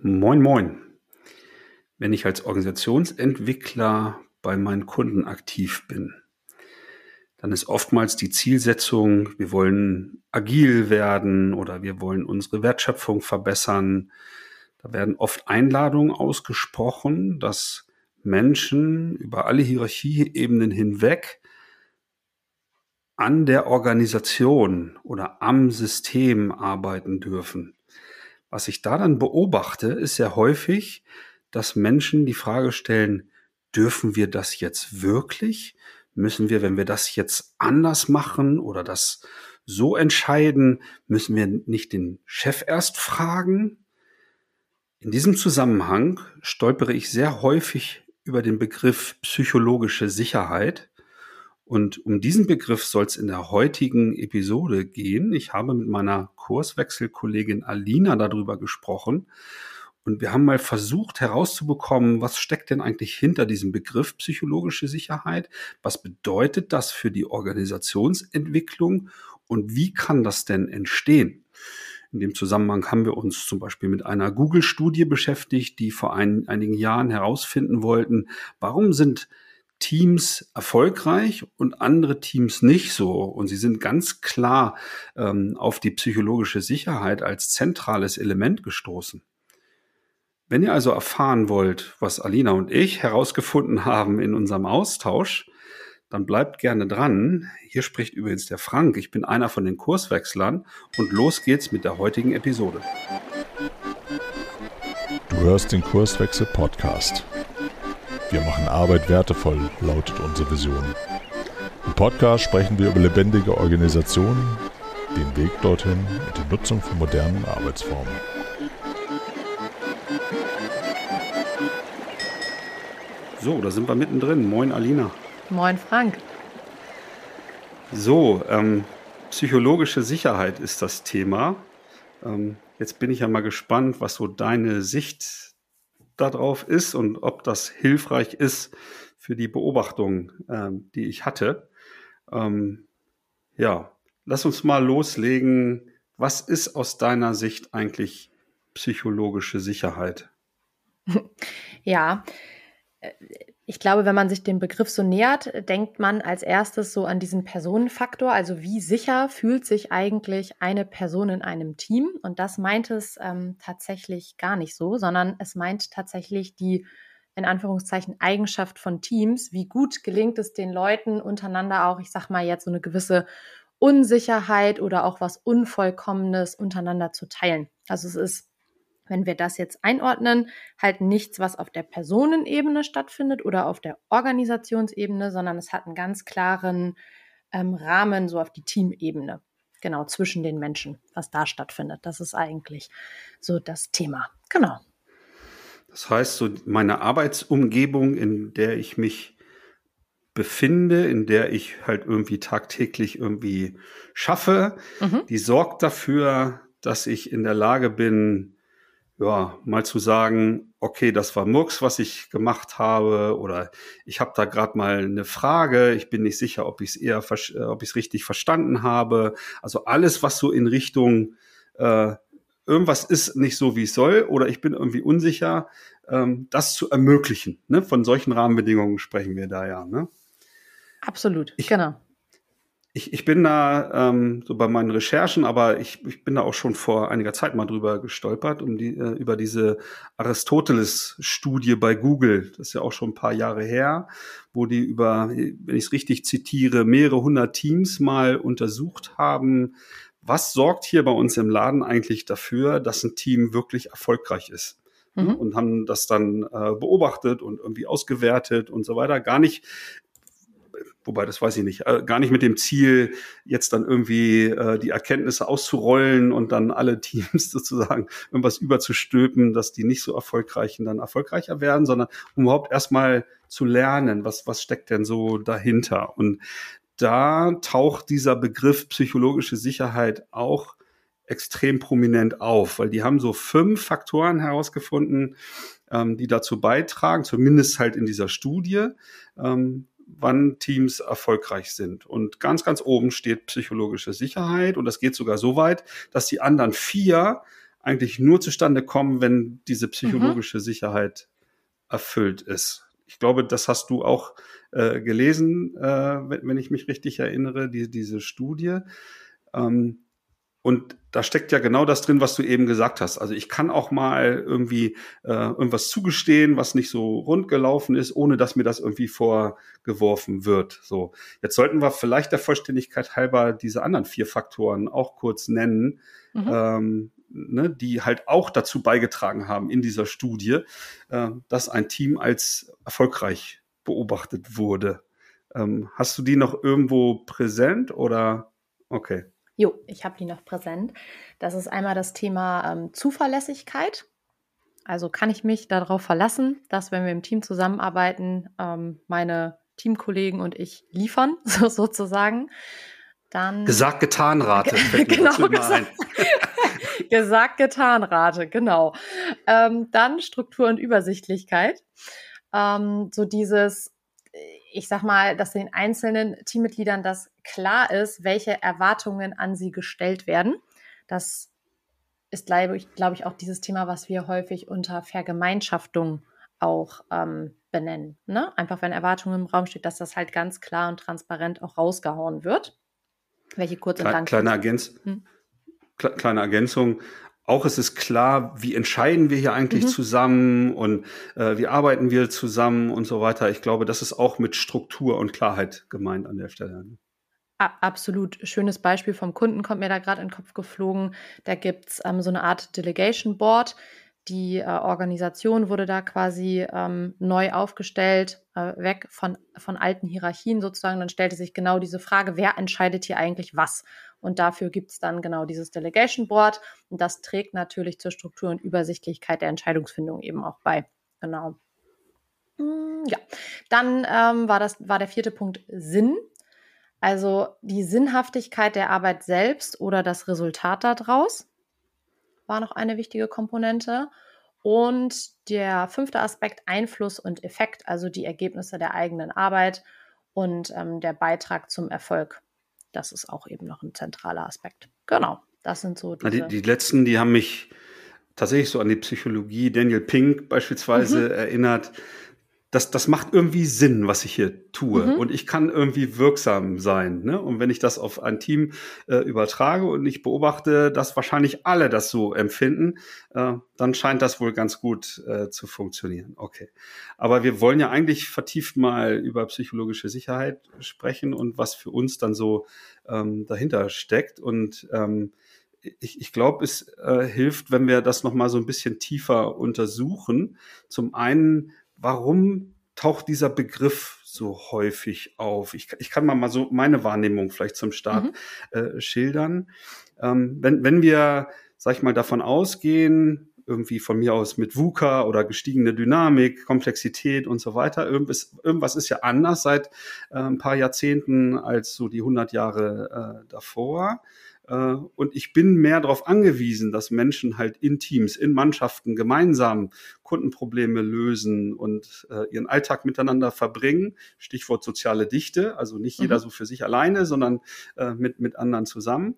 Moin, moin. Wenn ich als Organisationsentwickler bei meinen Kunden aktiv bin, dann ist oftmals die Zielsetzung, wir wollen agil werden oder wir wollen unsere Wertschöpfung verbessern. Da werden oft Einladungen ausgesprochen, dass Menschen über alle Hierarchieebenen hinweg an der Organisation oder am System arbeiten dürfen. Was ich da dann beobachte, ist ja häufig, dass Menschen die Frage stellen, dürfen wir das jetzt wirklich? Müssen wir, wenn wir das jetzt anders machen oder das so entscheiden, müssen wir nicht den Chef erst fragen? In diesem Zusammenhang stolpere ich sehr häufig über den Begriff psychologische Sicherheit. Und um diesen Begriff soll es in der heutigen Episode gehen. Ich habe mit meiner Kurswechselkollegin Alina darüber gesprochen. Und wir haben mal versucht herauszubekommen, was steckt denn eigentlich hinter diesem Begriff psychologische Sicherheit? Was bedeutet das für die Organisationsentwicklung? Und wie kann das denn entstehen? In dem Zusammenhang haben wir uns zum Beispiel mit einer Google-Studie beschäftigt, die vor ein, einigen Jahren herausfinden wollten, warum sind Teams erfolgreich und andere Teams nicht so. Und sie sind ganz klar ähm, auf die psychologische Sicherheit als zentrales Element gestoßen. Wenn ihr also erfahren wollt, was Alina und ich herausgefunden haben in unserem Austausch, dann bleibt gerne dran. Hier spricht übrigens der Frank. Ich bin einer von den Kurswechslern und los geht's mit der heutigen Episode. Du hörst den Kurswechsel Podcast. Wir machen Arbeit wertevoll, lautet unsere Vision. Im Podcast sprechen wir über lebendige Organisationen, den Weg dorthin und die Nutzung von modernen Arbeitsformen. So, da sind wir mittendrin. Moin, Alina. Moin, Frank. So, ähm, psychologische Sicherheit ist das Thema. Ähm, jetzt bin ich ja mal gespannt, was so deine Sicht darauf ist und ob das hilfreich ist für die Beobachtung, ähm, die ich hatte. Ähm, ja, lass uns mal loslegen. Was ist aus deiner Sicht eigentlich psychologische Sicherheit? Ja, ich glaube, wenn man sich dem Begriff so nähert, denkt man als erstes so an diesen Personenfaktor. Also wie sicher fühlt sich eigentlich eine Person in einem Team? Und das meint es ähm, tatsächlich gar nicht so, sondern es meint tatsächlich die in Anführungszeichen Eigenschaft von Teams. Wie gut gelingt es den Leuten untereinander auch, ich sag mal jetzt so eine gewisse Unsicherheit oder auch was Unvollkommenes untereinander zu teilen. Also es ist wenn wir das jetzt einordnen, halt nichts, was auf der Personenebene stattfindet oder auf der Organisationsebene, sondern es hat einen ganz klaren ähm, Rahmen so auf die Teamebene. Genau, zwischen den Menschen, was da stattfindet. Das ist eigentlich so das Thema. Genau. Das heißt, so meine Arbeitsumgebung, in der ich mich befinde, in der ich halt irgendwie tagtäglich irgendwie schaffe, mhm. die sorgt dafür, dass ich in der Lage bin, ja, mal zu sagen, okay, das war Murks, was ich gemacht habe, oder ich habe da gerade mal eine Frage, ich bin nicht sicher, ob ich es eher, äh, ob ich es richtig verstanden habe. Also alles, was so in Richtung äh, irgendwas ist nicht so, wie es soll, oder ich bin irgendwie unsicher, ähm, das zu ermöglichen. Ne? Von solchen Rahmenbedingungen sprechen wir da ja. Ne? Absolut, ich, genau ich, ich bin da ähm, so bei meinen Recherchen, aber ich, ich bin da auch schon vor einiger Zeit mal drüber gestolpert, um die, äh, über diese Aristoteles-Studie bei Google. Das ist ja auch schon ein paar Jahre her, wo die über, wenn ich es richtig zitiere, mehrere hundert Teams mal untersucht haben, was sorgt hier bei uns im Laden eigentlich dafür, dass ein Team wirklich erfolgreich ist mhm. und haben das dann äh, beobachtet und irgendwie ausgewertet und so weiter. Gar nicht wobei das weiß ich nicht, äh, gar nicht mit dem Ziel, jetzt dann irgendwie äh, die Erkenntnisse auszurollen und dann alle Teams sozusagen irgendwas überzustülpen, dass die nicht so erfolgreichen dann erfolgreicher werden, sondern um überhaupt erstmal zu lernen, was, was steckt denn so dahinter. Und da taucht dieser Begriff psychologische Sicherheit auch extrem prominent auf, weil die haben so fünf Faktoren herausgefunden, ähm, die dazu beitragen, zumindest halt in dieser Studie, ähm, wann Teams erfolgreich sind. Und ganz, ganz oben steht psychologische Sicherheit. Und das geht sogar so weit, dass die anderen vier eigentlich nur zustande kommen, wenn diese psychologische mhm. Sicherheit erfüllt ist. Ich glaube, das hast du auch äh, gelesen, äh, wenn, wenn, ich mich richtig erinnere, die, diese Studie. Ähm, und da steckt ja genau das drin, was du eben gesagt hast. Also ich kann auch mal irgendwie äh, irgendwas zugestehen, was nicht so rund gelaufen ist, ohne dass mir das irgendwie vorgeworfen wird. So, jetzt sollten wir vielleicht der Vollständigkeit halber diese anderen vier Faktoren auch kurz nennen, mhm. ähm, ne, die halt auch dazu beigetragen haben in dieser Studie, äh, dass ein Team als erfolgreich beobachtet wurde. Ähm, hast du die noch irgendwo präsent oder okay? Jo, ich habe die noch präsent. Das ist einmal das Thema ähm, Zuverlässigkeit. Also kann ich mich darauf verlassen, dass wenn wir im Team zusammenarbeiten, ähm, meine Teamkollegen und ich liefern, so, sozusagen. Dann gesagt, getan, Rate. genau, gesagt, gesagt, getan, Rate, genau. Ähm, dann Struktur und Übersichtlichkeit. Ähm, so dieses, ich sag mal, dass den einzelnen Teammitgliedern das klar ist, welche Erwartungen an sie gestellt werden. Das ist, glaube ich, glaube ich, auch dieses Thema, was wir häufig unter Vergemeinschaftung auch ähm, benennen. Ne? Einfach wenn Erwartungen im Raum steht, dass das halt ganz klar und transparent auch rausgehauen wird. Welche kurz und lang. Kleine, Ergänz hm? kleine Ergänzung auch es ist klar, wie entscheiden wir hier eigentlich mhm. zusammen und äh, wie arbeiten wir zusammen und so weiter. Ich glaube, das ist auch mit Struktur und Klarheit gemeint an der Stelle. Absolut. Schönes Beispiel vom Kunden kommt mir da gerade in den Kopf geflogen. Da gibt's ähm, so eine Art Delegation Board. Die äh, Organisation wurde da quasi ähm, neu aufgestellt, äh, weg von, von alten Hierarchien sozusagen. Dann stellte sich genau diese Frage, wer entscheidet hier eigentlich was? Und dafür gibt es dann genau dieses Delegation Board. Und das trägt natürlich zur Struktur und Übersichtlichkeit der Entscheidungsfindung eben auch bei. Genau. Hm, ja, dann ähm, war, das, war der vierte Punkt Sinn. Also die Sinnhaftigkeit der Arbeit selbst oder das Resultat daraus war noch eine wichtige Komponente. Und der fünfte Aspekt Einfluss und Effekt, also die Ergebnisse der eigenen Arbeit und ähm, der Beitrag zum Erfolg das ist auch eben noch ein zentraler Aspekt. Genau, das sind so diese die, die letzten, die haben mich tatsächlich so an die Psychologie Daniel Pink beispielsweise mhm. erinnert das, das macht irgendwie Sinn, was ich hier tue. Mhm. Und ich kann irgendwie wirksam sein. Ne? Und wenn ich das auf ein Team äh, übertrage und ich beobachte, dass wahrscheinlich alle das so empfinden, äh, dann scheint das wohl ganz gut äh, zu funktionieren. Okay. Aber wir wollen ja eigentlich vertieft mal über psychologische Sicherheit sprechen und was für uns dann so ähm, dahinter steckt. Und ähm, ich, ich glaube, es äh, hilft, wenn wir das nochmal so ein bisschen tiefer untersuchen. Zum einen, warum taucht dieser Begriff so häufig auf? Ich, ich kann mal, mal so meine Wahrnehmung vielleicht zum Start mhm. äh, schildern. Ähm, wenn, wenn wir, sag ich mal, davon ausgehen, irgendwie von mir aus mit VUCA oder gestiegene Dynamik, Komplexität und so weiter. Irgendwas, irgendwas ist ja anders seit äh, ein paar Jahrzehnten als so die 100 Jahre äh, davor. Äh, und ich bin mehr darauf angewiesen, dass Menschen halt in Teams, in Mannschaften gemeinsam Kundenprobleme lösen und äh, ihren Alltag miteinander verbringen. Stichwort soziale Dichte, also nicht jeder mhm. so für sich alleine, sondern äh, mit, mit anderen zusammen.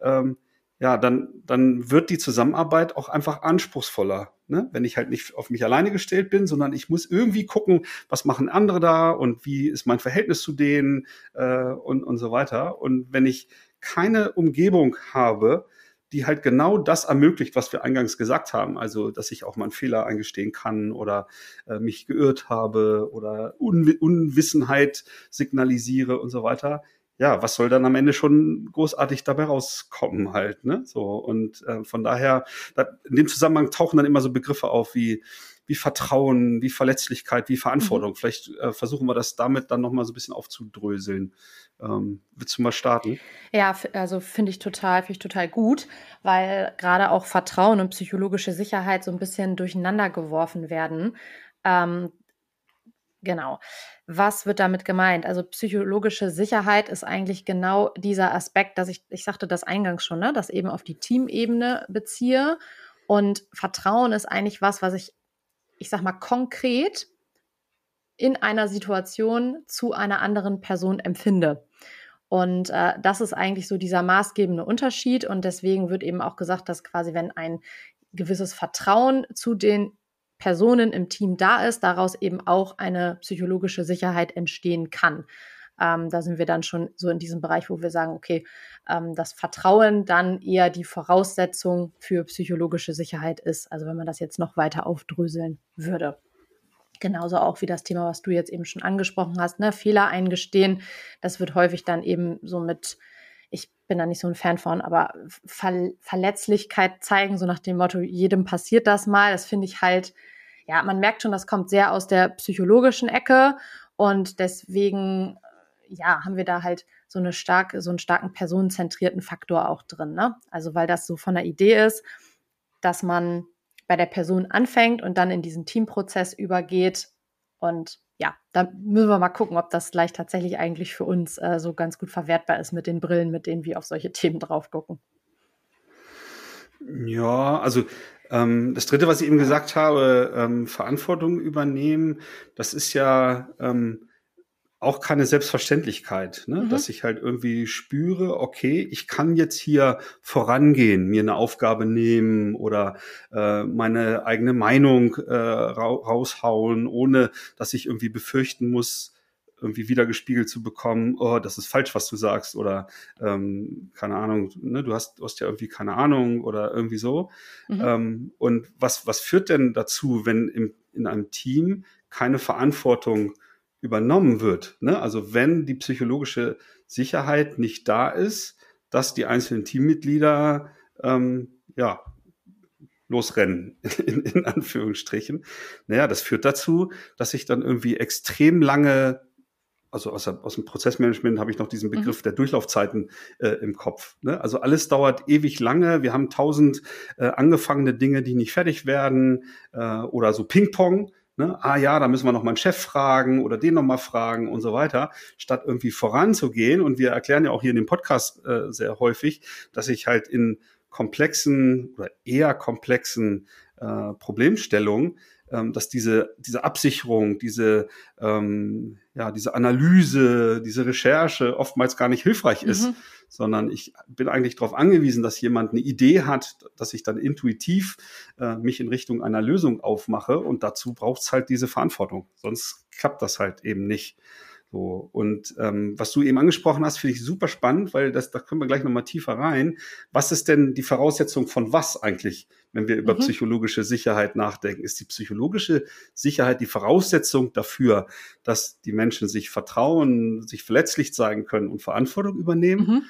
Ähm, ja, dann, dann wird die Zusammenarbeit auch einfach anspruchsvoller. Ne? Wenn ich halt nicht auf mich alleine gestellt bin, sondern ich muss irgendwie gucken, was machen andere da und wie ist mein Verhältnis zu denen äh, und, und so weiter. Und wenn ich keine Umgebung habe, die halt genau das ermöglicht, was wir eingangs gesagt haben. Also, dass ich auch mal einen Fehler eingestehen kann oder äh, mich geirrt habe oder Un Unwissenheit signalisiere und so weiter. Ja, was soll dann am Ende schon großartig dabei rauskommen halt, ne? So und äh, von daher, da, in dem Zusammenhang tauchen dann immer so Begriffe auf wie wie Vertrauen, wie Verletzlichkeit, wie Verantwortung. Mhm. Vielleicht äh, versuchen wir das damit dann nochmal so ein bisschen aufzudröseln. Ähm, willst du mal starten? Ja, also finde ich total, finde ich total gut, weil gerade auch Vertrauen und psychologische Sicherheit so ein bisschen durcheinander geworfen werden. Ähm, genau. Was wird damit gemeint? Also psychologische Sicherheit ist eigentlich genau dieser Aspekt, dass ich, ich sagte das eingangs schon, ne, das eben auf die Teamebene beziehe. Und Vertrauen ist eigentlich was, was ich, ich sag mal, konkret in einer Situation zu einer anderen Person empfinde. Und äh, das ist eigentlich so dieser maßgebende Unterschied. Und deswegen wird eben auch gesagt, dass quasi, wenn ein gewisses Vertrauen zu den Personen im Team da ist, daraus eben auch eine psychologische Sicherheit entstehen kann. Ähm, da sind wir dann schon so in diesem Bereich, wo wir sagen, okay, ähm, das Vertrauen dann eher die Voraussetzung für psychologische Sicherheit ist. Also wenn man das jetzt noch weiter aufdröseln würde. Genauso auch wie das Thema, was du jetzt eben schon angesprochen hast, ne? Fehler eingestehen. Das wird häufig dann eben so mit, ich bin da nicht so ein Fan von, aber Ver Verletzlichkeit zeigen, so nach dem Motto, jedem passiert das mal. Das finde ich halt, ja, man merkt schon, das kommt sehr aus der psychologischen Ecke und deswegen, ja, haben wir da halt so eine starke, so einen starken personenzentrierten Faktor auch drin, ne? Also weil das so von der Idee ist, dass man bei der Person anfängt und dann in diesen Teamprozess übergeht. Und ja, da müssen wir mal gucken, ob das gleich tatsächlich eigentlich für uns äh, so ganz gut verwertbar ist mit den Brillen, mit denen wir auf solche Themen drauf gucken. Ja, also ähm, das Dritte, was ich eben gesagt habe, ähm, Verantwortung übernehmen, das ist ja ähm, auch keine Selbstverständlichkeit, ne? Mhm. dass ich halt irgendwie spüre, okay, ich kann jetzt hier vorangehen, mir eine Aufgabe nehmen oder äh, meine eigene Meinung äh, ra raushauen, ohne dass ich irgendwie befürchten muss, irgendwie wieder gespiegelt zu bekommen, oh, das ist falsch, was du sagst oder ähm, keine Ahnung, ne, du hast, du hast ja irgendwie keine Ahnung oder irgendwie so. Mhm. Ähm, und was, was führt denn dazu, wenn im, in einem Team keine Verantwortung übernommen wird. Ne? Also wenn die psychologische Sicherheit nicht da ist, dass die einzelnen Teammitglieder ähm, ja losrennen, in, in Anführungsstrichen. Naja, das führt dazu, dass ich dann irgendwie extrem lange, also aus, aus dem Prozessmanagement habe ich noch diesen mhm. Begriff mhm. der Durchlaufzeiten äh, im Kopf. Ne? Also alles dauert ewig lange. Wir haben tausend äh, angefangene Dinge, die nicht fertig werden äh, oder so Ping-Pong. Ne? Ah ja, da müssen wir noch mal einen Chef fragen oder den noch mal fragen und so weiter, statt irgendwie voranzugehen. Und wir erklären ja auch hier in dem Podcast äh, sehr häufig, dass ich halt in komplexen oder eher komplexen äh, Problemstellungen ähm, dass diese, diese Absicherung, diese, ähm, ja, diese Analyse, diese Recherche oftmals gar nicht hilfreich ist, mhm. sondern ich bin eigentlich darauf angewiesen, dass jemand eine Idee hat, dass ich dann intuitiv äh, mich in Richtung einer Lösung aufmache und dazu braucht es halt diese Verantwortung. Sonst klappt das halt eben nicht. So, und ähm, was du eben angesprochen hast, finde ich super spannend, weil das, da können wir gleich nochmal tiefer rein. Was ist denn die Voraussetzung von was eigentlich, wenn wir über mhm. psychologische Sicherheit nachdenken? Ist die psychologische Sicherheit die Voraussetzung dafür, dass die Menschen sich vertrauen, sich verletzlich zeigen können und Verantwortung übernehmen? Mhm.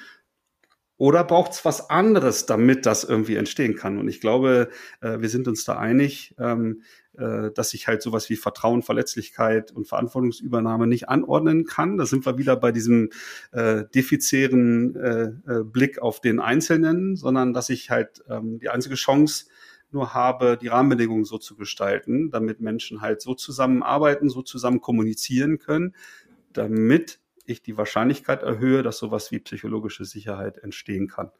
Oder braucht es was anderes, damit das irgendwie entstehen kann? Und ich glaube, äh, wir sind uns da einig, ähm, äh, dass ich halt sowas wie Vertrauen, Verletzlichkeit und Verantwortungsübernahme nicht anordnen kann. Da sind wir wieder bei diesem äh, defizitären äh, äh, Blick auf den Einzelnen, sondern dass ich halt ähm, die einzige Chance nur habe, die Rahmenbedingungen so zu gestalten, damit Menschen halt so zusammenarbeiten, so zusammen kommunizieren können, damit ich die Wahrscheinlichkeit erhöhe, dass sowas wie psychologische Sicherheit entstehen kann.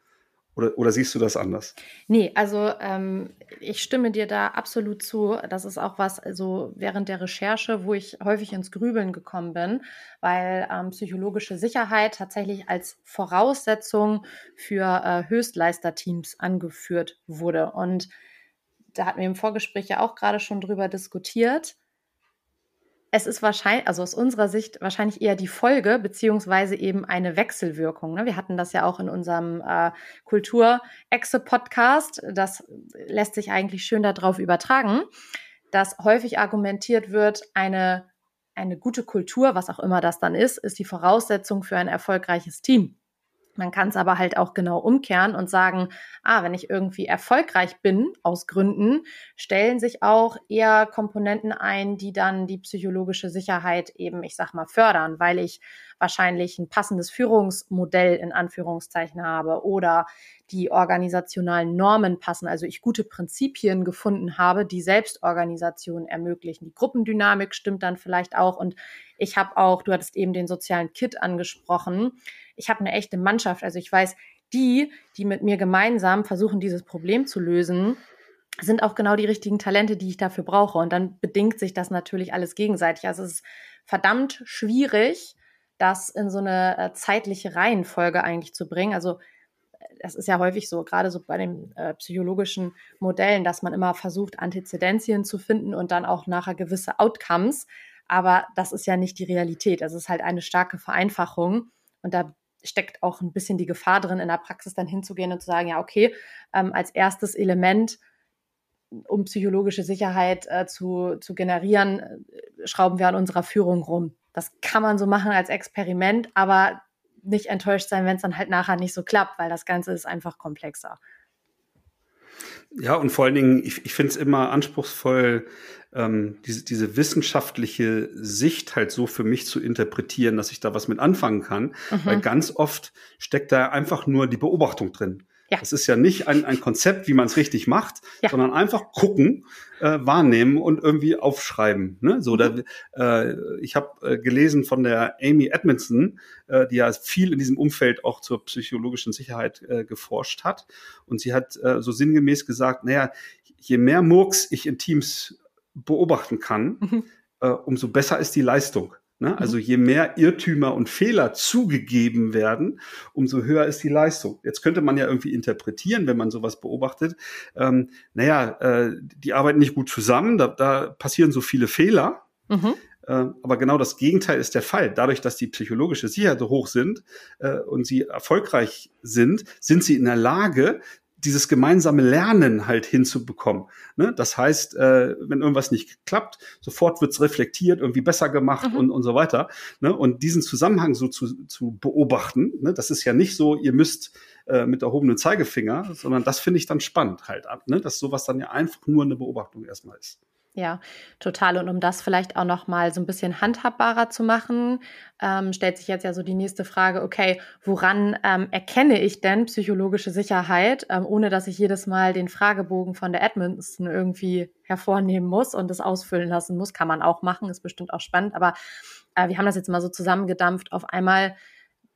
Oder, oder siehst du das anders? Nee, also ähm, ich stimme dir da absolut zu. Das ist auch was, also während der Recherche, wo ich häufig ins Grübeln gekommen bin, weil ähm, psychologische Sicherheit tatsächlich als Voraussetzung für äh, Höchstleisterteams angeführt wurde. Und da hatten wir im Vorgespräch ja auch gerade schon drüber diskutiert es ist wahrscheinlich, also aus unserer Sicht wahrscheinlich eher die Folge, beziehungsweise eben eine Wechselwirkung. Ne? Wir hatten das ja auch in unserem äh, Kultur-Exe-Podcast. Das lässt sich eigentlich schön darauf übertragen, dass häufig argumentiert wird, eine, eine gute Kultur, was auch immer das dann ist, ist die Voraussetzung für ein erfolgreiches Team. Man kann es aber halt auch genau umkehren und sagen, ah, wenn ich irgendwie erfolgreich bin aus Gründen, stellen sich auch eher Komponenten ein, die dann die psychologische Sicherheit eben, ich sag mal, fördern, weil ich wahrscheinlich ein passendes Führungsmodell in Anführungszeichen habe oder die organisationalen Normen passen, also ich gute Prinzipien gefunden habe, die Selbstorganisation ermöglichen. Die Gruppendynamik stimmt dann vielleicht auch und ich habe auch, du hattest eben den sozialen Kit angesprochen, ich habe eine echte Mannschaft, also ich weiß, die, die mit mir gemeinsam versuchen, dieses Problem zu lösen, sind auch genau die richtigen Talente, die ich dafür brauche. Und dann bedingt sich das natürlich alles gegenseitig. Also es ist verdammt schwierig, das in so eine äh, zeitliche Reihenfolge eigentlich zu bringen. Also das ist ja häufig so, gerade so bei den äh, psychologischen Modellen, dass man immer versucht, Antizidenzien zu finden und dann auch nachher gewisse Outcomes. Aber das ist ja nicht die Realität. Das ist halt eine starke Vereinfachung. Und da steckt auch ein bisschen die Gefahr drin, in der Praxis dann hinzugehen und zu sagen, ja, okay, ähm, als erstes Element, um psychologische Sicherheit äh, zu, zu generieren, äh, schrauben wir an unserer Führung rum. Das kann man so machen als Experiment, aber nicht enttäuscht sein, wenn es dann halt nachher nicht so klappt, weil das Ganze ist einfach komplexer. Ja, und vor allen Dingen, ich, ich finde es immer anspruchsvoll, ähm, diese, diese wissenschaftliche Sicht halt so für mich zu interpretieren, dass ich da was mit anfangen kann. Mhm. Weil ganz oft steckt da einfach nur die Beobachtung drin. Ja. Das ist ja nicht ein, ein Konzept, wie man es richtig macht, ja. sondern einfach gucken, äh, wahrnehmen und irgendwie aufschreiben. Ne? So, mhm. da, äh, ich habe äh, gelesen von der Amy Edmondson, äh, die ja viel in diesem Umfeld auch zur psychologischen Sicherheit äh, geforscht hat. Und sie hat äh, so sinngemäß gesagt, naja, je mehr Murks ich in Teams beobachten kann, mhm. äh, umso besser ist die Leistung. Ne? Mhm. Also je mehr Irrtümer und Fehler zugegeben werden, umso höher ist die Leistung. Jetzt könnte man ja irgendwie interpretieren, wenn man sowas beobachtet. Ähm, naja, äh, die arbeiten nicht gut zusammen, da, da passieren so viele Fehler. Mhm. Äh, aber genau das Gegenteil ist der Fall. Dadurch, dass die psychologische Sicherheit so hoch sind äh, und sie erfolgreich sind, sind sie in der Lage, dieses gemeinsame Lernen halt hinzubekommen. Ne? Das heißt, äh, wenn irgendwas nicht klappt, sofort wird's reflektiert, irgendwie besser gemacht mhm. und, und so weiter. Ne? Und diesen Zusammenhang so zu, zu beobachten, ne? das ist ja nicht so, ihr müsst äh, mit erhobenen Zeigefinger, sondern das finde ich dann spannend halt ab, ne? dass sowas dann ja einfach nur eine Beobachtung erstmal ist. Ja, total. Und um das vielleicht auch noch mal so ein bisschen handhabbarer zu machen, ähm, stellt sich jetzt ja so die nächste Frage, okay, woran ähm, erkenne ich denn psychologische Sicherheit, ähm, ohne dass ich jedes Mal den Fragebogen von der Edmondson irgendwie hervornehmen muss und das ausfüllen lassen muss? Kann man auch machen, ist bestimmt auch spannend. Aber äh, wir haben das jetzt mal so zusammengedampft. Auf einmal,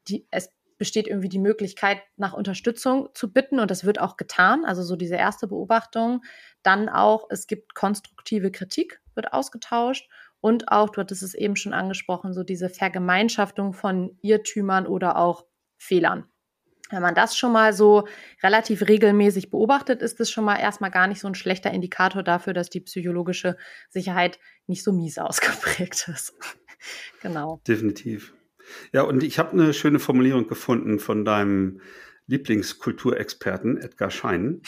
die, es besteht irgendwie die Möglichkeit, nach Unterstützung zu bitten und das wird auch getan. Also so diese erste Beobachtung. Dann auch, es gibt konstruktive Kritik, wird ausgetauscht und auch, du hattest es eben schon angesprochen, so diese Vergemeinschaftung von Irrtümern oder auch Fehlern. Wenn man das schon mal so relativ regelmäßig beobachtet, ist es schon mal erstmal gar nicht so ein schlechter Indikator dafür, dass die psychologische Sicherheit nicht so mies ausgeprägt ist. genau. Definitiv. Ja, und ich habe eine schöne Formulierung gefunden von deinem Lieblingskulturexperten Edgar Schein.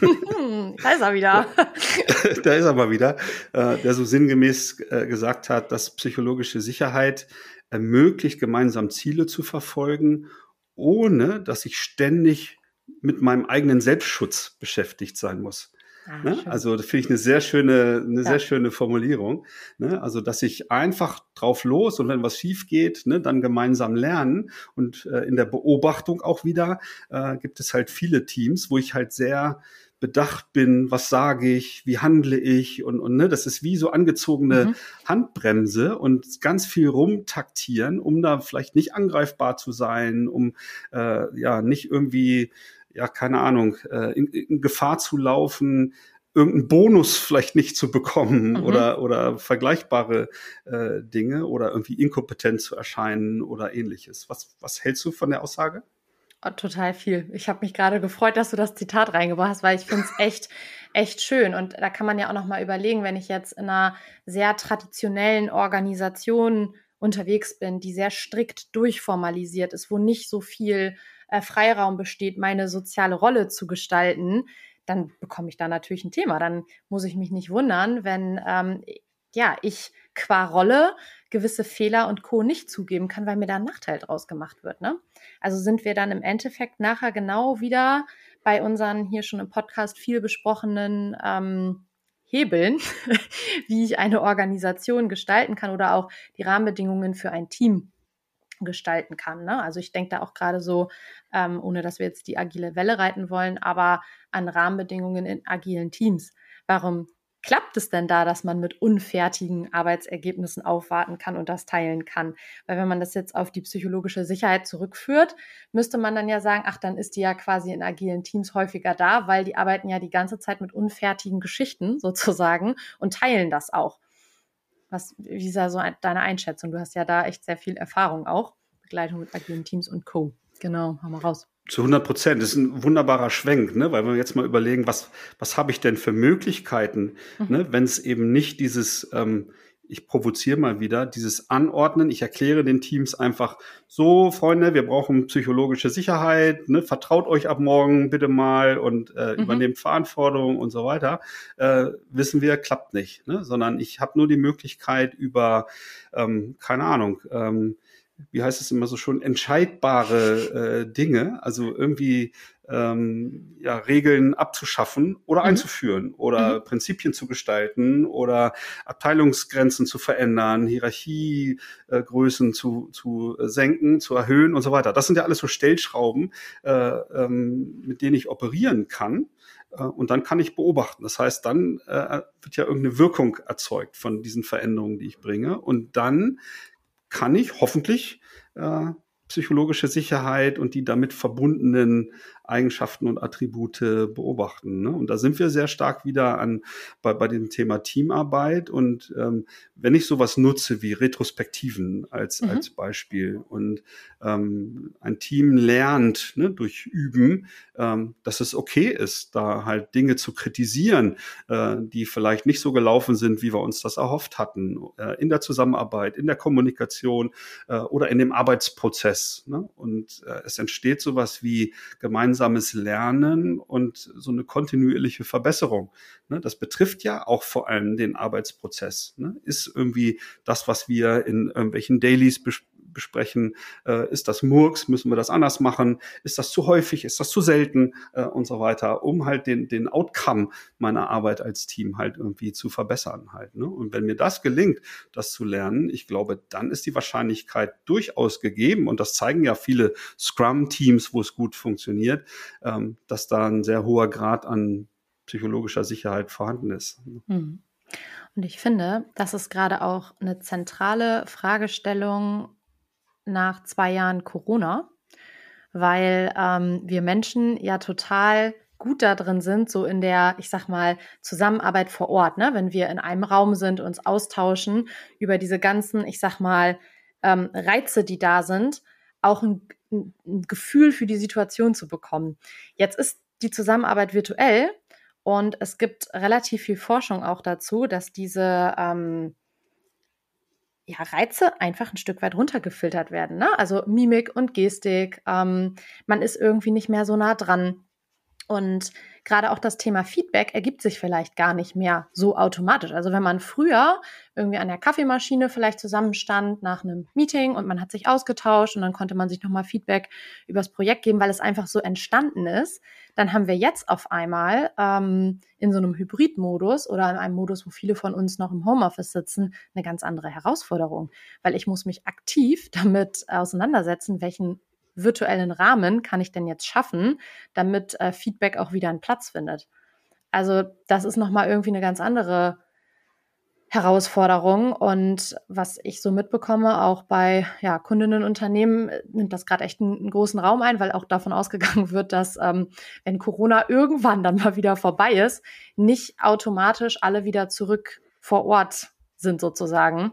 da ist er wieder. da ist er mal wieder, äh, der so sinngemäß äh, gesagt hat, dass psychologische Sicherheit ermöglicht, gemeinsam Ziele zu verfolgen, ohne dass ich ständig mit meinem eigenen Selbstschutz beschäftigt sein muss. Ah, ne? Also das finde ich eine sehr schöne, eine ja. sehr schöne Formulierung. Ne? Also dass ich einfach drauf los und wenn was schief geht, ne, dann gemeinsam lernen. Und äh, in der Beobachtung auch wieder äh, gibt es halt viele Teams, wo ich halt sehr bedacht bin, was sage ich, wie handle ich und, und ne, das ist wie so angezogene mhm. Handbremse und ganz viel rumtaktieren, um da vielleicht nicht angreifbar zu sein, um äh, ja nicht irgendwie ja, keine Ahnung, äh, in, in Gefahr zu laufen, irgendeinen Bonus vielleicht nicht zu bekommen mhm. oder, oder vergleichbare äh, Dinge oder irgendwie inkompetent zu erscheinen oder ähnliches. Was, was hältst du von der Aussage? Oh, total viel. Ich habe mich gerade gefreut, dass du das Zitat reingebracht hast, weil ich finde es echt, echt schön. Und da kann man ja auch noch mal überlegen, wenn ich jetzt in einer sehr traditionellen Organisation unterwegs bin, die sehr strikt durchformalisiert ist, wo nicht so viel äh, Freiraum besteht, meine soziale Rolle zu gestalten, dann bekomme ich da natürlich ein Thema. Dann muss ich mich nicht wundern, wenn ähm, ja ich qua Rolle gewisse Fehler und Co. nicht zugeben kann, weil mir da ein Nachteil draus gemacht wird. Ne? Also sind wir dann im Endeffekt nachher genau wieder bei unseren hier schon im Podcast viel besprochenen ähm, Hebeln, wie ich eine Organisation gestalten kann oder auch die Rahmenbedingungen für ein Team gestalten kann. Ne? Also ich denke da auch gerade so, ähm, ohne dass wir jetzt die agile Welle reiten wollen, aber an Rahmenbedingungen in agilen Teams. Warum klappt es denn da, dass man mit unfertigen Arbeitsergebnissen aufwarten kann und das teilen kann? Weil wenn man das jetzt auf die psychologische Sicherheit zurückführt, müsste man dann ja sagen, ach, dann ist die ja quasi in agilen Teams häufiger da, weil die arbeiten ja die ganze Zeit mit unfertigen Geschichten sozusagen und teilen das auch. Was, wie ist da so deine Einschätzung? Du hast ja da echt sehr viel Erfahrung auch. Begleitung mit agilen Teams und Co. Genau, haben wir raus. Zu 100 Prozent. Das ist ein wunderbarer Schwenk, ne? weil wir jetzt mal überlegen, was, was habe ich denn für Möglichkeiten, mhm. ne? wenn es eben nicht dieses, ähm, ich provoziere mal wieder, dieses Anordnen. Ich erkläre den Teams einfach so, Freunde, wir brauchen psychologische Sicherheit, ne? vertraut euch ab morgen bitte mal und äh, mhm. übernehmt Verantwortung und so weiter. Äh, wissen wir, klappt nicht, ne? sondern ich habe nur die Möglichkeit über, ähm, keine Ahnung, ähm, wie heißt es immer so schon, entscheidbare äh, Dinge, also irgendwie ähm, ja, Regeln abzuschaffen oder mhm. einzuführen oder mhm. Prinzipien zu gestalten oder Abteilungsgrenzen zu verändern, Hierarchiegrößen äh, zu, zu senken, zu erhöhen und so weiter. Das sind ja alles so Stellschrauben, äh, ähm, mit denen ich operieren kann. Äh, und dann kann ich beobachten. Das heißt, dann äh, wird ja irgendeine Wirkung erzeugt von diesen Veränderungen, die ich bringe. Und dann kann ich hoffentlich äh, psychologische Sicherheit und die damit verbundenen Eigenschaften und Attribute beobachten. Ne? Und da sind wir sehr stark wieder an bei, bei dem Thema Teamarbeit. Und ähm, wenn ich sowas nutze wie Retrospektiven als, mhm. als Beispiel und ähm, ein Team lernt ne, durch Üben, ähm, dass es okay ist, da halt Dinge zu kritisieren, äh, die vielleicht nicht so gelaufen sind, wie wir uns das erhofft hatten, äh, in der Zusammenarbeit, in der Kommunikation äh, oder in dem Arbeitsprozess. Ne? Und äh, es entsteht sowas wie gemeinsam gemeinsames Lernen und so eine kontinuierliche Verbesserung. Ne? Das betrifft ja auch vor allem den Arbeitsprozess. Ne? Ist irgendwie das, was wir in irgendwelchen Dailies besprechen, äh, ist das Murks, müssen wir das anders machen, ist das zu häufig, ist das zu selten äh, und so weiter, um halt den, den Outcome meiner Arbeit als Team halt irgendwie zu verbessern halt. Ne? Und wenn mir das gelingt, das zu lernen, ich glaube, dann ist die Wahrscheinlichkeit durchaus gegeben und das zeigen ja viele Scrum-Teams, wo es gut funktioniert, ähm, dass da ein sehr hoher Grad an psychologischer Sicherheit vorhanden ist. Mhm. Und ich finde, das ist gerade auch eine zentrale Fragestellung nach zwei Jahren Corona, weil ähm, wir Menschen ja total gut da drin sind, so in der, ich sag mal, Zusammenarbeit vor Ort, ne? wenn wir in einem Raum sind, uns austauschen über diese ganzen, ich sag mal, ähm, Reize, die da sind, auch ein, ein Gefühl für die Situation zu bekommen. Jetzt ist die Zusammenarbeit virtuell und es gibt relativ viel Forschung auch dazu, dass diese ähm, ja, Reize einfach ein Stück weit runtergefiltert werden. Ne? Also Mimik und Gestik. Ähm, man ist irgendwie nicht mehr so nah dran. Und gerade auch das Thema Feedback ergibt sich vielleicht gar nicht mehr so automatisch. Also wenn man früher irgendwie an der Kaffeemaschine vielleicht zusammenstand nach einem Meeting und man hat sich ausgetauscht und dann konnte man sich nochmal Feedback übers Projekt geben, weil es einfach so entstanden ist, dann haben wir jetzt auf einmal ähm, in so einem Hybridmodus oder in einem Modus, wo viele von uns noch im Homeoffice sitzen, eine ganz andere Herausforderung, weil ich muss mich aktiv damit auseinandersetzen, welchen virtuellen Rahmen kann ich denn jetzt schaffen, damit äh, Feedback auch wieder einen Platz findet. Also das ist nochmal irgendwie eine ganz andere Herausforderung. Und was ich so mitbekomme, auch bei ja, Kundinnen und Unternehmen, äh, nimmt das gerade echt einen, einen, großen Raum ein, weil auch davon ausgegangen wird, dass ähm, wenn Corona irgendwann dann mal wieder vorbei ist, nicht automatisch alle wieder zurück vor Ort sind sozusagen.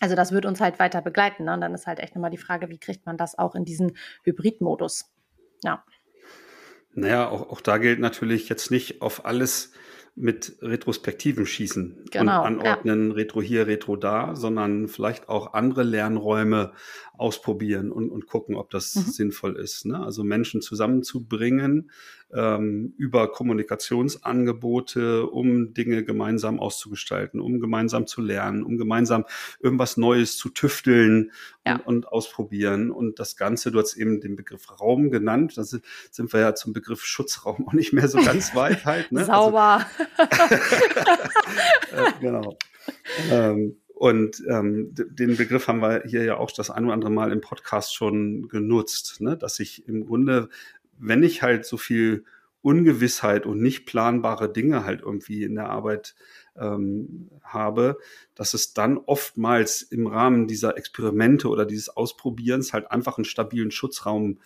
Also das wird uns halt weiter begleiten. Ne? Und dann ist halt echt nochmal die Frage, wie kriegt man das auch in diesen Hybridmodus? Ja. Naja, auch, auch da gilt natürlich jetzt nicht auf alles mit Retrospektiven schießen genau, und anordnen, ja. Retro hier, Retro da, sondern vielleicht auch andere Lernräume ausprobieren und, und gucken, ob das mhm. sinnvoll ist. Ne? Also Menschen zusammenzubringen ähm, über Kommunikationsangebote, um Dinge gemeinsam auszugestalten, um gemeinsam zu lernen, um gemeinsam irgendwas Neues zu tüfteln ja. und, und, ausprobieren. Und das Ganze, du hast eben den Begriff Raum genannt, da sind wir ja zum Begriff Schutzraum auch nicht mehr so ganz weit halt. Ne? Also Sauber. Also, äh, genau. Ähm, und ähm, den Begriff haben wir hier ja auch das ein oder andere Mal im Podcast schon genutzt, ne? dass ich im Grunde, wenn ich halt so viel Ungewissheit und nicht planbare Dinge halt irgendwie in der Arbeit ähm, habe, dass es dann oftmals im Rahmen dieser Experimente oder dieses Ausprobierens halt einfach einen stabilen Schutzraum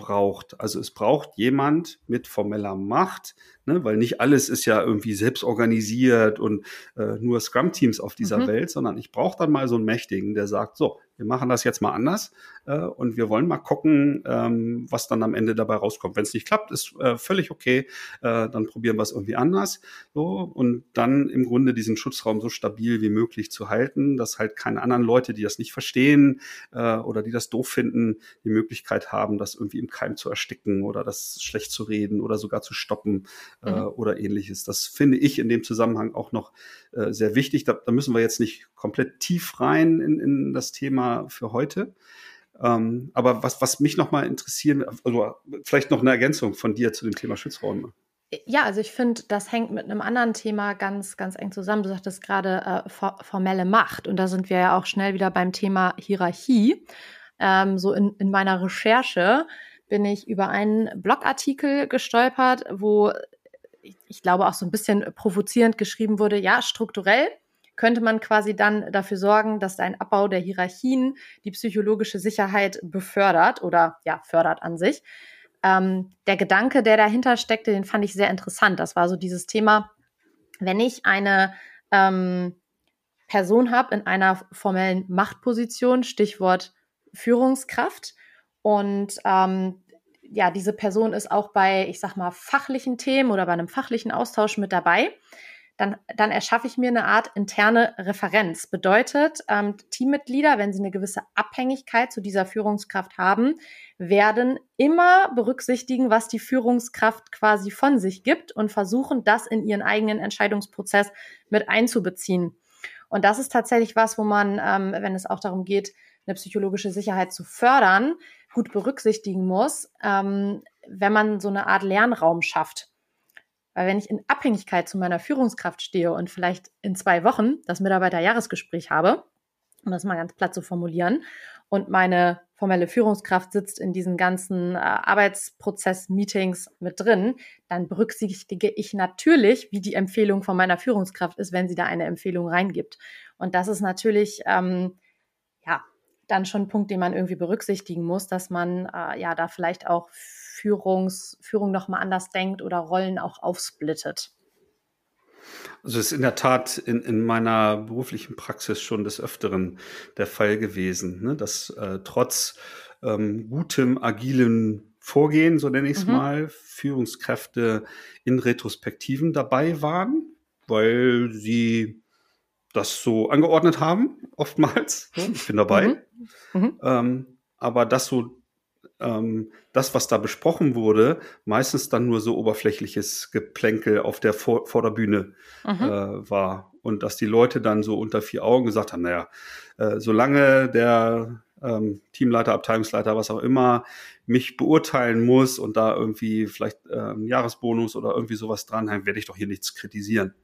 braucht. Also es braucht jemand mit formeller Macht, ne, weil nicht alles ist ja irgendwie selbst organisiert und äh, nur Scrum-Teams auf dieser mhm. Welt, sondern ich brauche dann mal so einen Mächtigen, der sagt, so, wir machen das jetzt mal anders äh, und wir wollen mal gucken, ähm, was dann am Ende dabei rauskommt. Wenn es nicht klappt, ist äh, völlig okay, äh, dann probieren wir es irgendwie anders. So, und dann im Grunde diesen Schutzraum so stabil wie möglich zu halten, dass halt keine anderen Leute, die das nicht verstehen äh, oder die das doof finden, die Möglichkeit haben, das irgendwie im Keim zu ersticken oder das schlecht zu reden oder sogar zu stoppen äh, mhm. oder ähnliches. Das finde ich in dem Zusammenhang auch noch äh, sehr wichtig. Da, da müssen wir jetzt nicht komplett tief rein in, in das Thema für heute. Ähm, aber was, was mich nochmal interessieren, also vielleicht noch eine Ergänzung von dir zu dem Thema Schutzräume. Ja, also ich finde, das hängt mit einem anderen Thema ganz, ganz eng zusammen. Du sagtest gerade äh, formelle Macht. Und da sind wir ja auch schnell wieder beim Thema Hierarchie. Ähm, so in, in meiner Recherche bin ich über einen Blogartikel gestolpert, wo ich, ich glaube auch so ein bisschen provozierend geschrieben wurde, ja, strukturell könnte man quasi dann dafür sorgen, dass ein Abbau der Hierarchien die psychologische Sicherheit befördert oder ja, fördert an sich. Ähm, der Gedanke, der dahinter steckte, den fand ich sehr interessant. Das war so dieses Thema, wenn ich eine ähm, Person habe in einer formellen Machtposition, Stichwort Führungskraft, und ähm, ja, diese Person ist auch bei, ich sag mal, fachlichen Themen oder bei einem fachlichen Austausch mit dabei, dann, dann erschaffe ich mir eine Art interne Referenz. Bedeutet, ähm, Teammitglieder, wenn sie eine gewisse Abhängigkeit zu dieser Führungskraft haben, werden immer berücksichtigen, was die Führungskraft quasi von sich gibt und versuchen, das in ihren eigenen Entscheidungsprozess mit einzubeziehen. Und das ist tatsächlich was, wo man, ähm, wenn es auch darum geht, eine psychologische Sicherheit zu fördern, gut berücksichtigen muss, ähm, wenn man so eine Art Lernraum schafft. Weil wenn ich in Abhängigkeit zu meiner Führungskraft stehe und vielleicht in zwei Wochen das Mitarbeiterjahresgespräch habe, um das mal ganz platt zu formulieren, und meine formelle Führungskraft sitzt in diesen ganzen äh, Arbeitsprozess-Meetings mit drin, dann berücksichtige ich natürlich, wie die Empfehlung von meiner Führungskraft ist, wenn sie da eine Empfehlung reingibt. Und das ist natürlich ähm, ja dann schon ein Punkt, den man irgendwie berücksichtigen muss, dass man äh, ja da vielleicht auch Führungs, Führung nochmal anders denkt oder Rollen auch aufsplittet. Also es ist in der Tat in, in meiner beruflichen Praxis schon des Öfteren der Fall gewesen, ne? dass äh, trotz ähm, gutem, agilen Vorgehen, so nenne ich es mhm. mal, Führungskräfte in Retrospektiven dabei waren, weil sie das so angeordnet haben, oftmals. Ich bin dabei. Mhm. Mhm. Ähm, aber das so, ähm, das, was da besprochen wurde, meistens dann nur so oberflächliches Geplänkel auf der Vor Vorderbühne mhm. äh, war. Und dass die Leute dann so unter vier Augen gesagt haben, naja, äh, solange der ähm, Teamleiter, Abteilungsleiter, was auch immer, mich beurteilen muss und da irgendwie vielleicht äh, einen Jahresbonus oder irgendwie sowas dran haben, werde ich doch hier nichts kritisieren.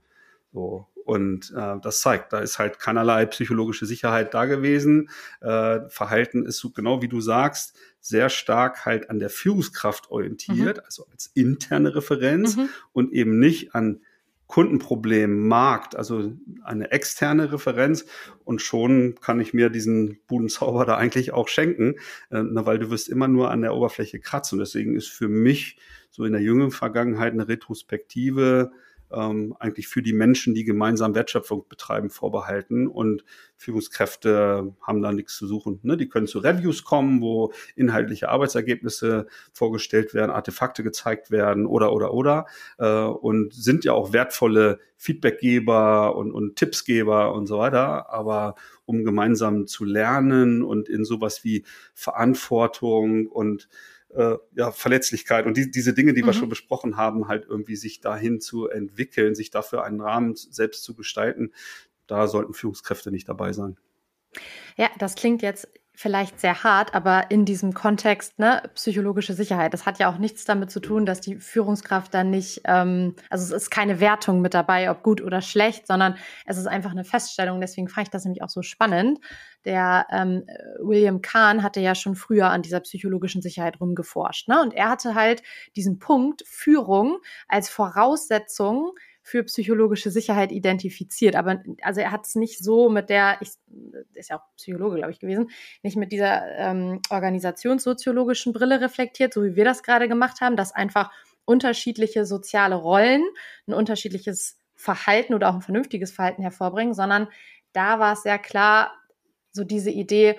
So. Und äh, das zeigt, da ist halt keinerlei psychologische Sicherheit da gewesen. Äh, Verhalten ist so genau wie du sagst, sehr stark halt an der Führungskraft orientiert, mhm. also als interne Referenz mhm. und eben nicht an Kundenproblem, Markt, also eine externe Referenz und schon kann ich mir diesen Budenzauber da eigentlich auch schenken, äh, weil du wirst immer nur an der Oberfläche kratzen. Und deswegen ist für mich so in der jüngeren Vergangenheit eine Retrospektive ähm, eigentlich für die Menschen, die gemeinsam Wertschöpfung betreiben, vorbehalten. Und Führungskräfte haben da nichts zu suchen. Ne? Die können zu Reviews kommen, wo inhaltliche Arbeitsergebnisse vorgestellt werden, Artefakte gezeigt werden oder oder oder äh, und sind ja auch wertvolle Feedbackgeber und, und Tippsgeber und so weiter. Aber um gemeinsam zu lernen und in sowas wie Verantwortung und äh, ja, Verletzlichkeit und die, diese Dinge, die mhm. wir schon besprochen haben, halt irgendwie sich dahin zu entwickeln, sich dafür einen Rahmen selbst zu gestalten, da sollten Führungskräfte nicht dabei sein. Ja, das klingt jetzt vielleicht sehr hart, aber in diesem Kontext, ne, psychologische Sicherheit, das hat ja auch nichts damit zu tun, dass die Führungskraft dann nicht, ähm, also es ist keine Wertung mit dabei, ob gut oder schlecht, sondern es ist einfach eine Feststellung. Deswegen fand ich das nämlich auch so spannend. Der ähm, William Kahn hatte ja schon früher an dieser psychologischen Sicherheit rumgeforscht, ne? Und er hatte halt diesen Punkt Führung als Voraussetzung für psychologische Sicherheit identifiziert. Aber also er hat es nicht so mit der, ich, ist ja auch Psychologe, glaube ich, gewesen, nicht mit dieser ähm, organisationssoziologischen Brille reflektiert, so wie wir das gerade gemacht haben, dass einfach unterschiedliche soziale Rollen ein unterschiedliches Verhalten oder auch ein vernünftiges Verhalten hervorbringen, sondern da war es sehr klar, so diese Idee,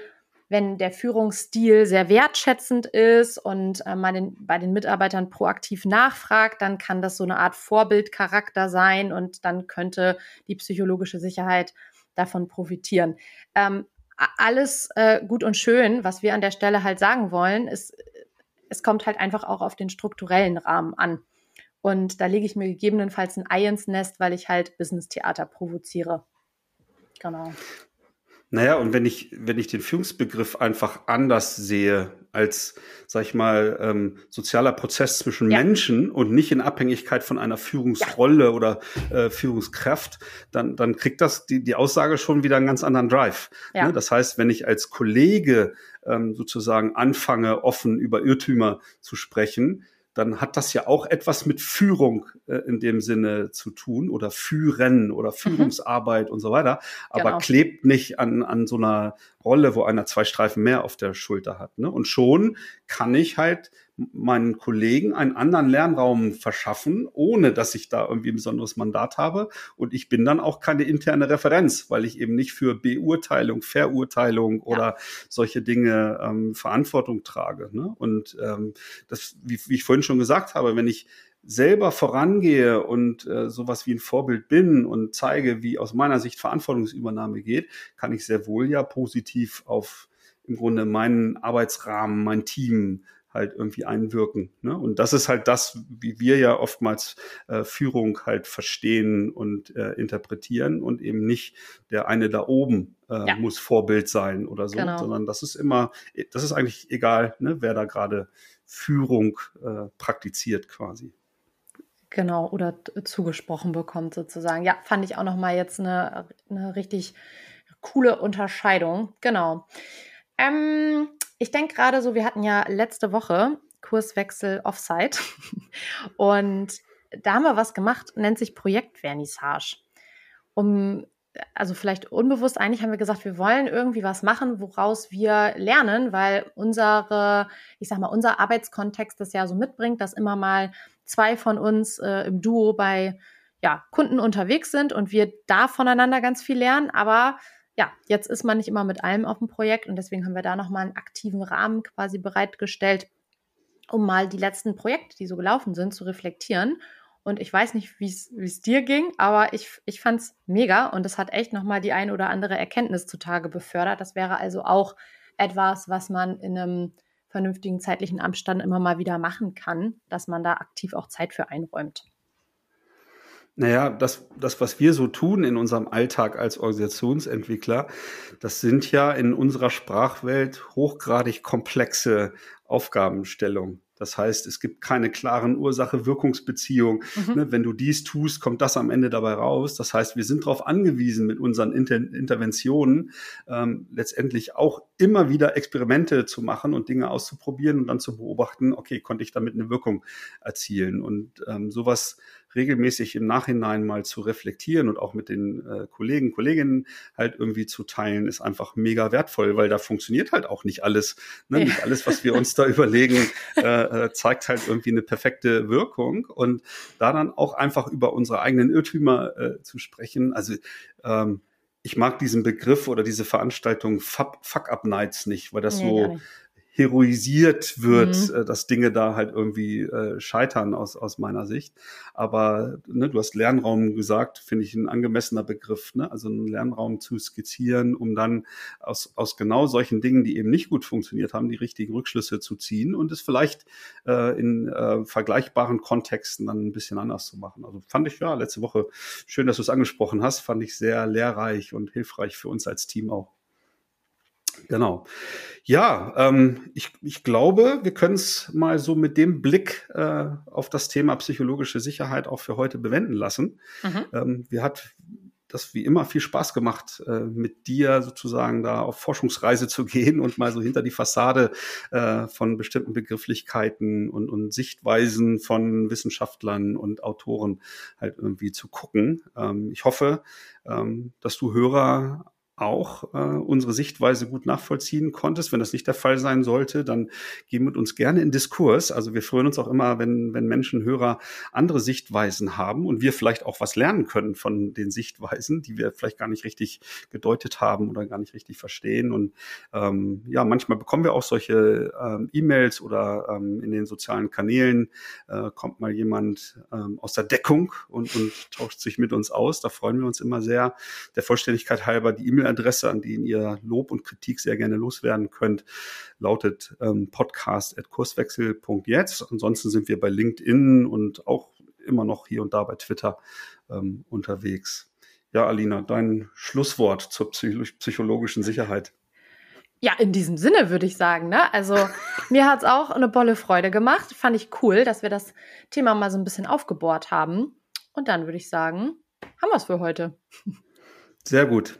wenn der Führungsstil sehr wertschätzend ist und äh, man den, bei den Mitarbeitern proaktiv nachfragt, dann kann das so eine Art Vorbildcharakter sein und dann könnte die psychologische Sicherheit davon profitieren. Ähm, alles äh, gut und schön, was wir an der Stelle halt sagen wollen, ist, es kommt halt einfach auch auf den strukturellen Rahmen an. Und da lege ich mir gegebenenfalls ein Ei ins Nest, weil ich halt Business-Theater provoziere. Genau. Naja, und wenn ich, wenn ich den Führungsbegriff einfach anders sehe als, sag ich mal, ähm, sozialer Prozess zwischen ja. Menschen und nicht in Abhängigkeit von einer Führungsrolle ja. oder äh, Führungskraft, dann, dann kriegt das die, die Aussage schon wieder einen ganz anderen Drive. Ja. Ne? Das heißt, wenn ich als Kollege ähm, sozusagen anfange, offen über Irrtümer zu sprechen, dann hat das ja auch etwas mit Führung äh, in dem Sinne zu tun oder Führen oder mhm. Führungsarbeit mhm. und so weiter, aber genau. klebt nicht an, an so einer Rolle, wo einer zwei Streifen mehr auf der Schulter hat. Ne? Und schon kann ich halt meinen Kollegen einen anderen Lernraum verschaffen, ohne dass ich da irgendwie ein besonderes Mandat habe. Und ich bin dann auch keine interne Referenz, weil ich eben nicht für Beurteilung, Verurteilung ja. oder solche Dinge ähm, Verantwortung trage. Ne? Und ähm, das, wie, wie ich vorhin schon gesagt habe, wenn ich selber vorangehe und äh, sowas wie ein Vorbild bin und zeige, wie aus meiner Sicht Verantwortungsübernahme geht, kann ich sehr wohl ja positiv auf im Grunde meinen Arbeitsrahmen, mein Team halt irgendwie einwirken. Ne? Und das ist halt das, wie wir ja oftmals äh, Führung halt verstehen und äh, interpretieren und eben nicht der eine da oben äh, ja. muss Vorbild sein oder so, genau. sondern das ist immer, das ist eigentlich egal, ne, wer da gerade Führung äh, praktiziert quasi. Genau, oder zugesprochen bekommt sozusagen. Ja, fand ich auch nochmal jetzt eine, eine richtig coole Unterscheidung. Genau. Ähm, ich denke gerade so, wir hatten ja letzte Woche Kurswechsel Offsite und da haben wir was gemacht, nennt sich Projektvernissage. Um, also vielleicht unbewusst, eigentlich haben wir gesagt, wir wollen irgendwie was machen, woraus wir lernen, weil unsere, ich sag mal, unser Arbeitskontext das ja so mitbringt, dass immer mal zwei von uns äh, im Duo bei ja, Kunden unterwegs sind und wir da voneinander ganz viel lernen, aber ja, jetzt ist man nicht immer mit allem auf dem Projekt und deswegen haben wir da nochmal einen aktiven Rahmen quasi bereitgestellt, um mal die letzten Projekte, die so gelaufen sind, zu reflektieren. Und ich weiß nicht, wie es dir ging, aber ich, ich fand es mega und es hat echt nochmal die ein oder andere Erkenntnis zutage befördert. Das wäre also auch etwas, was man in einem vernünftigen zeitlichen Abstand immer mal wieder machen kann, dass man da aktiv auch Zeit für einräumt. Naja, das, das, was wir so tun in unserem Alltag als Organisationsentwickler, das sind ja in unserer Sprachwelt hochgradig komplexe Aufgabenstellungen. Das heißt, es gibt keine klaren Ursache-Wirkungsbeziehungen. Mhm. Ne, wenn du dies tust, kommt das am Ende dabei raus. Das heißt, wir sind darauf angewiesen, mit unseren Inter Interventionen ähm, letztendlich auch immer wieder Experimente zu machen und Dinge auszuprobieren und dann zu beobachten, okay, konnte ich damit eine Wirkung erzielen? Und ähm, sowas regelmäßig im Nachhinein mal zu reflektieren und auch mit den äh, Kollegen, Kolleginnen halt irgendwie zu teilen, ist einfach mega wertvoll, weil da funktioniert halt auch nicht alles. Ne? Ja. Nicht alles, was wir uns da überlegen, äh, äh, zeigt halt irgendwie eine perfekte Wirkung. Und da dann auch einfach über unsere eigenen Irrtümer äh, zu sprechen. Also ähm, ich mag diesen Begriff oder diese Veranstaltung Fuck-Up-Nights nicht, weil das nee, so heroisiert wird, mhm. äh, dass Dinge da halt irgendwie äh, scheitern aus, aus meiner Sicht. Aber ne, du hast Lernraum gesagt, finde ich ein angemessener Begriff. Ne? Also einen Lernraum zu skizzieren, um dann aus, aus genau solchen Dingen, die eben nicht gut funktioniert haben, die richtigen Rückschlüsse zu ziehen und es vielleicht äh, in äh, vergleichbaren Kontexten dann ein bisschen anders zu machen. Also fand ich ja letzte Woche schön, dass du es angesprochen hast, fand ich sehr lehrreich und hilfreich für uns als Team auch. Genau. Ja, ähm, ich, ich glaube, wir können es mal so mit dem Blick äh, auf das Thema psychologische Sicherheit auch für heute bewenden lassen. Mhm. Ähm, wir hat das wie immer viel Spaß gemacht, äh, mit dir sozusagen da auf Forschungsreise zu gehen und mal so hinter die Fassade äh, von bestimmten Begrifflichkeiten und, und Sichtweisen von Wissenschaftlern und Autoren halt irgendwie zu gucken. Ähm, ich hoffe, ähm, dass du Hörer auch äh, unsere Sichtweise gut nachvollziehen konntest. Wenn das nicht der Fall sein sollte, dann geh mit uns gerne in Diskurs. Also wir freuen uns auch immer, wenn, wenn Menschen, Hörer andere Sichtweisen haben und wir vielleicht auch was lernen können von den Sichtweisen, die wir vielleicht gar nicht richtig gedeutet haben oder gar nicht richtig verstehen. Und ähm, ja, manchmal bekommen wir auch solche ähm, E-Mails oder ähm, in den sozialen Kanälen äh, kommt mal jemand ähm, aus der Deckung und, und tauscht sich mit uns aus. Da freuen wir uns immer sehr. Der Vollständigkeit halber die E-Mail E-Mail-Adresse, an die ihr Lob und Kritik sehr gerne loswerden könnt, lautet ähm, podcast.kurswechsel.jetzt. Ansonsten sind wir bei LinkedIn und auch immer noch hier und da bei Twitter ähm, unterwegs. Ja, Alina, dein Schlusswort zur psychologischen Sicherheit. Ja, in diesem Sinne würde ich sagen, ne? Also mir hat es auch eine bolle Freude gemacht. Fand ich cool, dass wir das Thema mal so ein bisschen aufgebohrt haben. Und dann würde ich sagen, haben wir es für heute. Sehr gut.